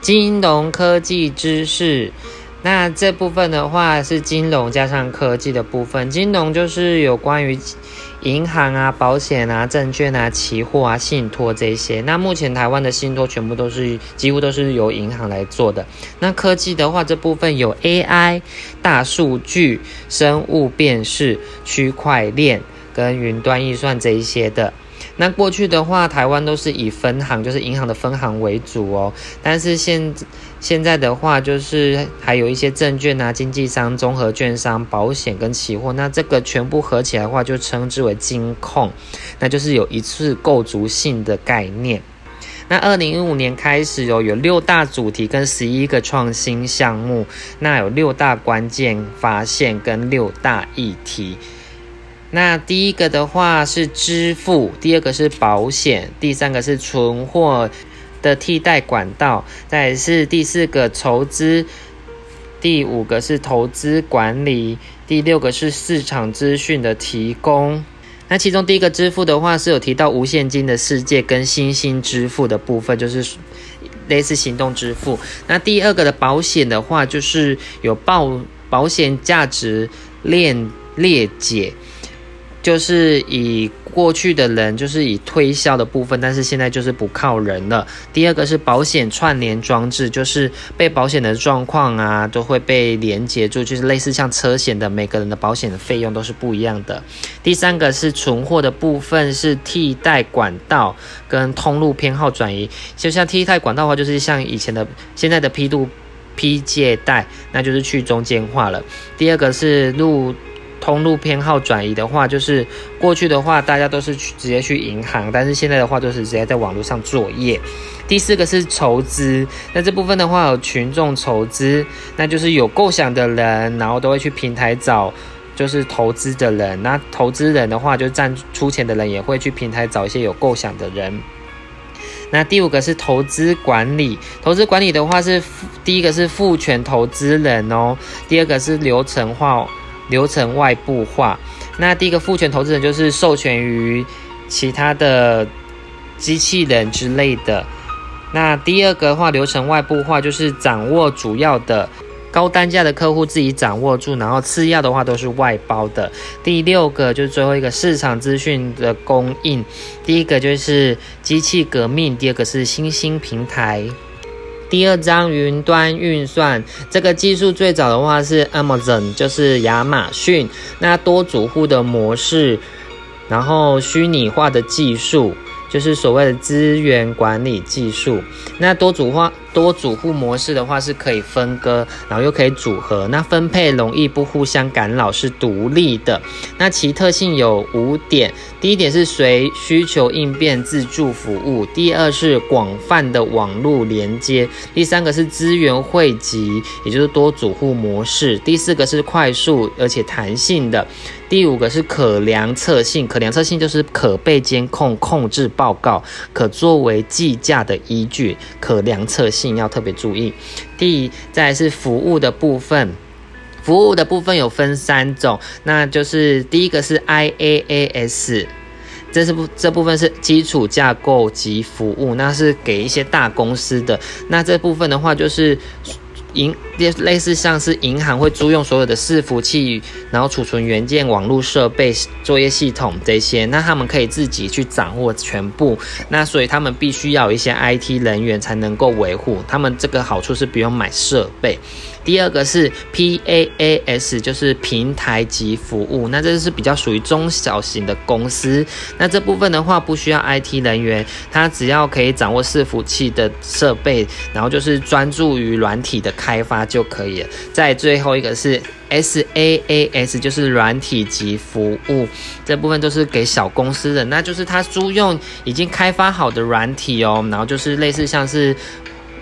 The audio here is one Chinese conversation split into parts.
金融科技知识。那这部分的话是金融加上科技的部分，金融就是有关于银行啊、保险啊、证券啊、期货啊、信托这一些。那目前台湾的信托全部都是几乎都是由银行来做的。那科技的话，这部分有 AI、大数据、生物辨识、区块链跟云端预算这一些的。那过去的话，台湾都是以分行，就是银行的分行为主哦。但是现现在的话，就是还有一些证券啊、经纪商、综合券商、保险跟期货。那这个全部合起来的话，就称之为金控，那就是有一次构足性的概念。那二零一五年开始哦，有六大主题跟十一个创新项目，那有六大关键发现跟六大议题。那第一个的话是支付，第二个是保险，第三个是存货的替代管道，再是第四个筹资，第五个是投资管理，第六个是市场资讯的提供。那其中第一个支付的话是有提到无现金的世界跟新兴支付的部分，就是类似行动支付。那第二个的保险的话，就是有保保险价值链裂解。就是以过去的人，就是以推销的部分，但是现在就是不靠人了。第二个是保险串联装置，就是被保险的状况啊，都会被连接住，就是类似像车险的每个人的保险的费用都是不一样的。第三个是存货的部分，是替代管道跟通路偏好转移，就像替代管道的话，就是像以前的现在的 P 度 P 借贷，那就是去中间化了。第二个是路。通路偏好转移的话，就是过去的话，大家都是去直接去银行，但是现在的话，都是直接在网络上作业。第四个是筹资，那这部分的话有群众筹资，那就是有构想的人，然后都会去平台找，就是投资的人。那投资人的话，就占出钱的人也会去平台找一些有构想的人。那第五个是投资管理，投资管理的话是第一个是赋权投资人哦，第二个是流程化。流程外部化，那第一个赋权投资人就是授权于其他的机器人之类的。那第二个的话，流程外部化就是掌握主要的高单价的客户自己掌握住，然后次要的话都是外包的。第六个就是最后一个市场资讯的供应，第一个就是机器革命，第二个是新兴平台。第二章云端运算这个技术最早的话是 Amazon，就是亚马逊。那多主户的模式，然后虚拟化的技术。就是所谓的资源管理技术。那多组化、多组户模式的话，是可以分割，然后又可以组合。那分配容易，不互相干扰，是独立的。那其特性有五点：第一点是随需求应变自助服务；第二是广泛的网络连接；第三个是资源汇集，也就是多组户模式；第四个是快速而且弹性的。第五个是可量测性，可量测性就是可被监控、控制报告，可作为计价的依据。可量测性要特别注意。第再是服务的部分，服务的部分有分三种，那就是第一个是 IaaS，这是部这部分是基础架构及服务，那是给一些大公司的。那这部分的话就是。银类类似像是银行会租用所有的伺服器，然后储存元件、网络设备、作业系统这些，那他们可以自己去掌握全部。那所以他们必须要有一些 IT 人员才能够维护。他们这个好处是不用买设备。第二个是 PaaS，就是平台级服务，那这是比较属于中小型的公司。那这部分的话不需要 IT 人员，他只要可以掌握伺服器的设备，然后就是专注于软体的开发就可以了。再最后一个是 SaaS，就是软体级服务，这部分都是给小公司的，那就是他租用已经开发好的软体哦，然后就是类似像是。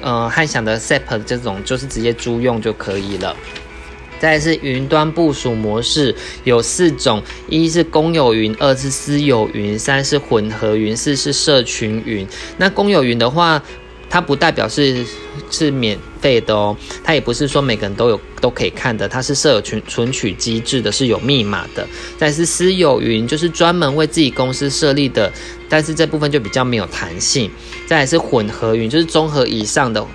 呃，汉想的 SAP 这种就是直接租用就可以了。再是云端部署模式有四种：一是公有云，二是私有云，三是混合云，四是社群云。那公有云的话，它不代表是是免费的哦，它也不是说每个人都有都可以看的，它是设有存存取机制的，是有密码的。但是私有云，就是专门为自己公司设立的，但是这部分就比较没有弹性。再是混合云，就是综合以上的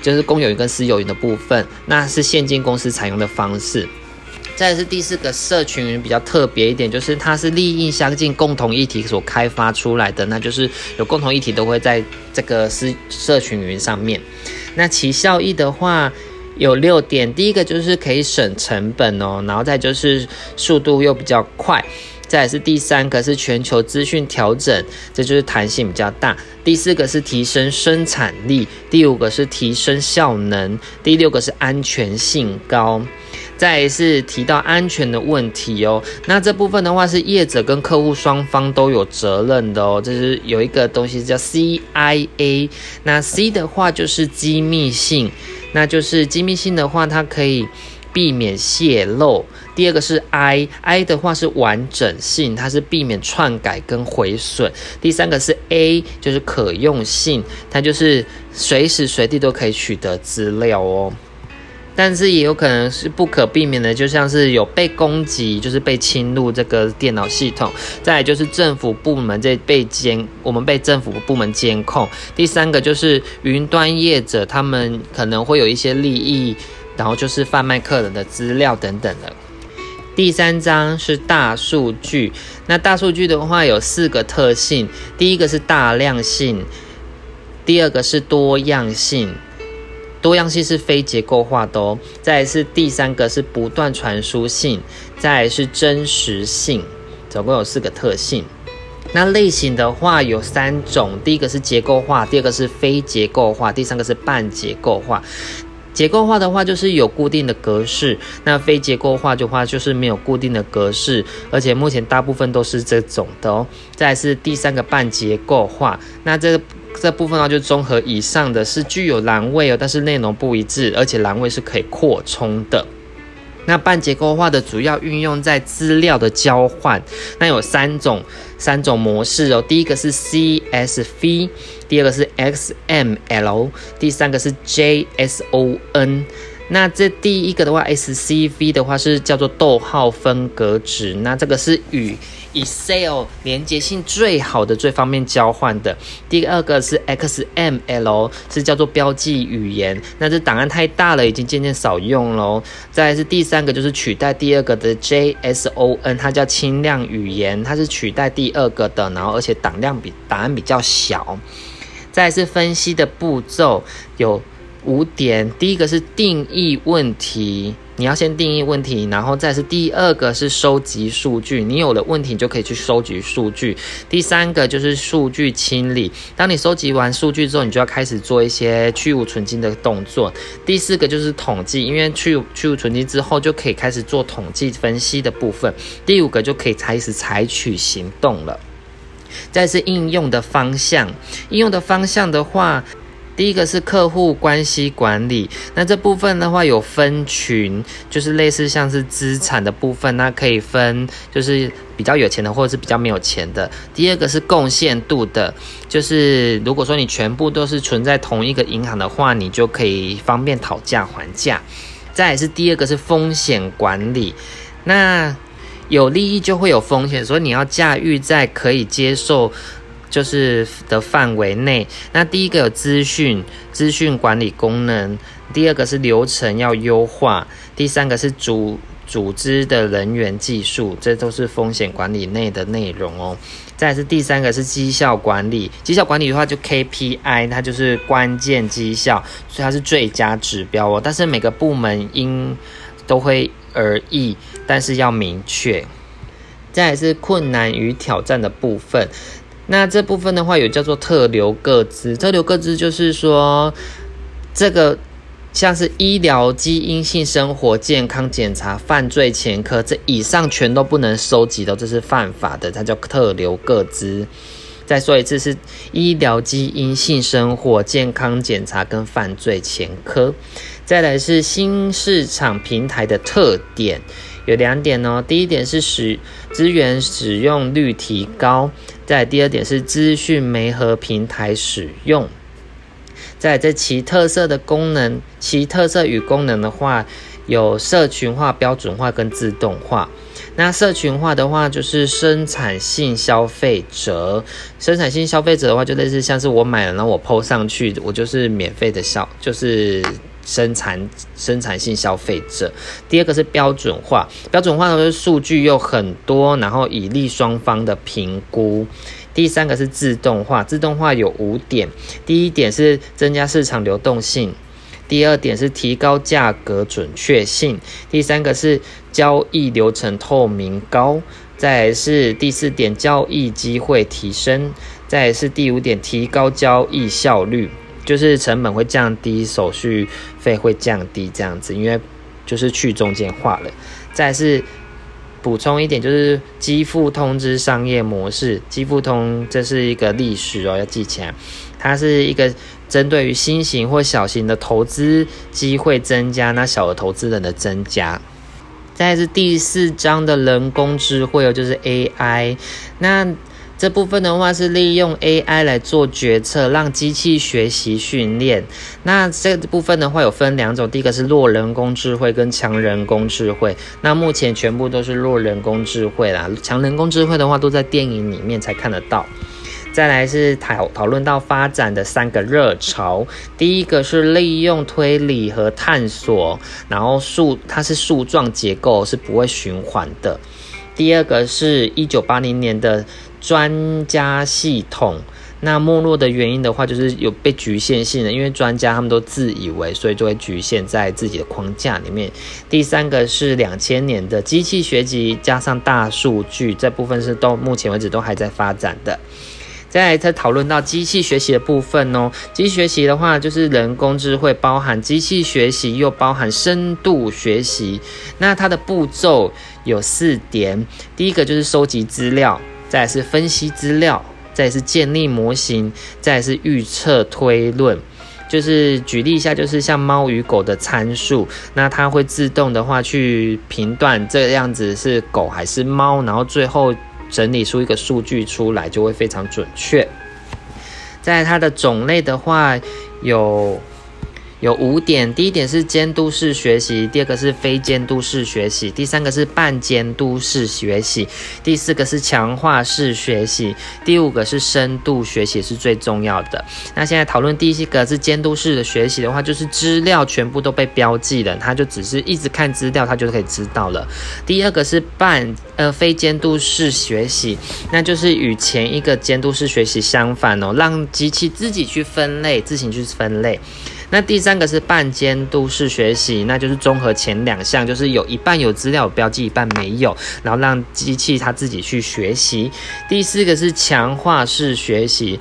就是公有云跟私有云的部分，那是现金公司采用的方式。再是第四个社群云比较特别一点，就是它是利益相近、共同议题所开发出来的，那就是有共同议题都会在这个私社群云上面。那其效益的话有六点，第一个就是可以省成本哦，然后再就是速度又比较快。再是第三个是全球资讯调整，这就是弹性比较大。第四个是提升生产力，第五个是提升效能，第六个是安全性高。再是提到安全的问题哦，那这部分的话是业者跟客户双方都有责任的哦。这是有一个东西叫 CIA，那 C 的话就是机密性，那就是机密性的话，它可以避免泄露。第二个是 I，I 的话是完整性，它是避免篡改跟毁损。第三个是 A，就是可用性，它就是随时随地都可以取得资料哦。但是也有可能是不可避免的，就像是有被攻击，就是被侵入这个电脑系统。再就是政府部门这被监，我们被政府部门监控。第三个就是云端业者，他们可能会有一些利益，然后就是贩卖客人的资料等等的。第三章是大数据，那大数据的话有四个特性，第一个是大量性，第二个是多样性，多样性是非结构化的哦。再来是第三个是不断传输性，再来是真实性，总共有四个特性。那类型的话有三种，第一个是结构化，第二个是非结构化，第三个是半结构化。结构化的话就是有固定的格式，那非结构化的话就是没有固定的格式，而且目前大部分都是这种的哦。再来是第三个半结构化，那这这部分呢就综合以上的是具有栏位哦，但是内容不一致，而且栏位是可以扩充的。那半结构化的主要运用在资料的交换，那有三种三种模式哦。第一个是 CSV，第二个是 XML，第三个是 JSON。那这第一个的话，SCV 的话是叫做逗号分隔值，那这个是与 Excel 连接性最好的、最方便交换的。第二个是 XML，是叫做标记语言，那这档案太大了，已经渐渐少用喽。再来是第三个，就是取代第二个的 JSON，它叫轻量语言，它是取代第二个的，然后而且档量比档案比较小。再是分析的步骤有。五点，第一个是定义问题，你要先定义问题，然后再是第二个是收集数据，你有了问题就可以去收集数据。第三个就是数据清理，当你收集完数据之后，你就要开始做一些去无存金的动作。第四个就是统计，因为去去无存金之后就可以开始做统计分析的部分。第五个就可以开始采取行动了。再是应用的方向，应用的方向的话。第一个是客户关系管理，那这部分的话有分群，就是类似像是资产的部分，那可以分就是比较有钱的或者是比较没有钱的。第二个是贡献度的，就是如果说你全部都是存在同一个银行的话，你就可以方便讨价还价。再是第二个是风险管理，那有利益就会有风险，所以你要驾驭在可以接受。就是的范围内，那第一个有资讯资讯管理功能，第二个是流程要优化，第三个是组组织的人员技术，这都是风险管理内的内容哦。再是第三个是绩效管理，绩效管理的话就 KPI，它就是关键绩效，所以它是最佳指标哦。但是每个部门因都会而异，但是要明确。再是困难与挑战的部分。那这部分的话，有叫做特留个资。特留个资就是说，这个像是医疗、基因性生活、健康检查、犯罪前科，这以上全都不能收集的，这是犯法的，它叫特留个资。再说一次，是医疗、基因性生活、健康检查跟犯罪前科。再来是新市场平台的特点。有两点哦，第一点是使资源使用率提高，再第二点是资讯媒合平台使用，在这其特色的功能，其特色与功能的话，有社群化、标准化跟自动化。那社群化的话，就是生产性消费者。生产性消费者的话，就类似像是我买了，然后我 PO 上去，我就是免费的消，就是生产生产性消费者。第二个是标准化，标准化的是数据又很多，然后以利双方的评估。第三个是自动化，自动化有五点，第一点是增加市场流动性。第二点是提高价格准确性，第三个是交易流程透明高，再是第四点交易机会提升，再是第五点提高交易效率，就是成本会降低，手续费会降低这样子，因为就是去中间化了。再是补充一点，就是基付通知商业模式，基付通这是一个历史哦，要记起来，它是一个。针对于新型或小型的投资机会增加，那小额投资人的增加。再是第四章的人工智慧哦，就是 AI。那这部分的话是利用 AI 来做决策，让机器学习训练。那这部分的话有分两种，第一个是弱人工智慧跟强人工智慧。那目前全部都是弱人工智慧啦，强人工智慧的话都在电影里面才看得到。再来是讨讨论到发展的三个热潮，第一个是利用推理和探索，然后树它是树状结构是不会循环的。第二个是一九八零年的专家系统，那没落的原因的话，就是有被局限性的，因为专家他们都自以为，所以就会局限在自己的框架里面。第三个是两千年的机器学习加上大数据，这部分是到目前为止都还在发展的。再来，再讨论到机器学习的部分哦。机器学习的话，就是人工智慧包含机器学习，又包含深度学习。那它的步骤有四点：第一个就是收集资料，再是分析资料，再是建立模型，再是预测推论。就是举例一下，就是像猫与狗的参数，那它会自动的话去评断这样子是狗还是猫，然后最后。整理出一个数据出来，就会非常准确。在它的种类的话，有。有五点，第一点是监督式学习，第二个是非监督式学习，第三个是半监督式学习，第四个是强化式学习，第五个是深度学习是最重要的。那现在讨论第一个是监督式的学习的话，就是资料全部都被标记了，他就只是一直看资料，他就可以知道了。第二个是半呃非监督式学习，那就是与前一个监督式学习相反哦，让机器自己去分类，自行去分类。那第三个是半监督式学习，那就是综合前两项，就是有一半有资料标记，一半没有，然后让机器它自己去学习。第四个是强化式学习，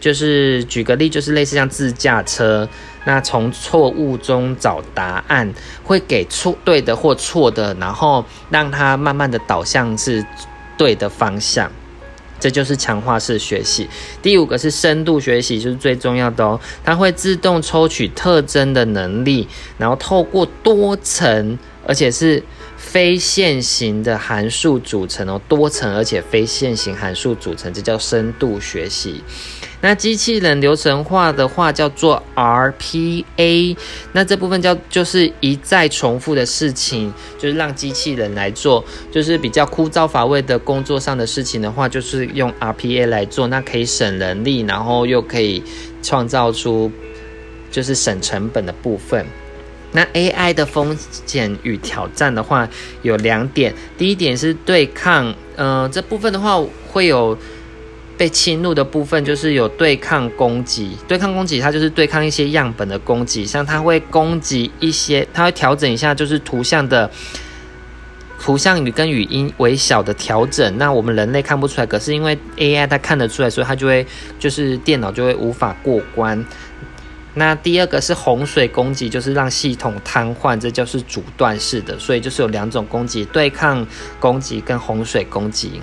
就是举个例，就是类似像自驾车，那从错误中找答案，会给错对的或错的，然后让它慢慢的导向是对的方向。这就是强化式学习。第五个是深度学习，就是最重要的哦。它会自动抽取特征的能力，然后透过多层，而且是非线性的函数组成哦，多层而且非线性函数组成，这叫深度学习。那机器人流程化的话叫做 RPA，那这部分叫就是一再重复的事情，就是让机器人来做，就是比较枯燥乏味的工作上的事情的话，就是用 RPA 来做，那可以省人力，然后又可以创造出就是省成本的部分。那 AI 的风险与挑战的话有两点，第一点是对抗，呃，这部分的话会有。被侵入的部分就是有对抗攻击，对抗攻击它就是对抗一些样本的攻击，像它会攻击一些，它会调整一下就是图像的图像语跟语音微小的调整，那我们人类看不出来，可是因为 AI 它看得出来，所以它就会就是电脑就会无法过关。那第二个是洪水攻击，就是让系统瘫痪，这就是阻断式的，所以就是有两种攻击：对抗攻击跟洪水攻击。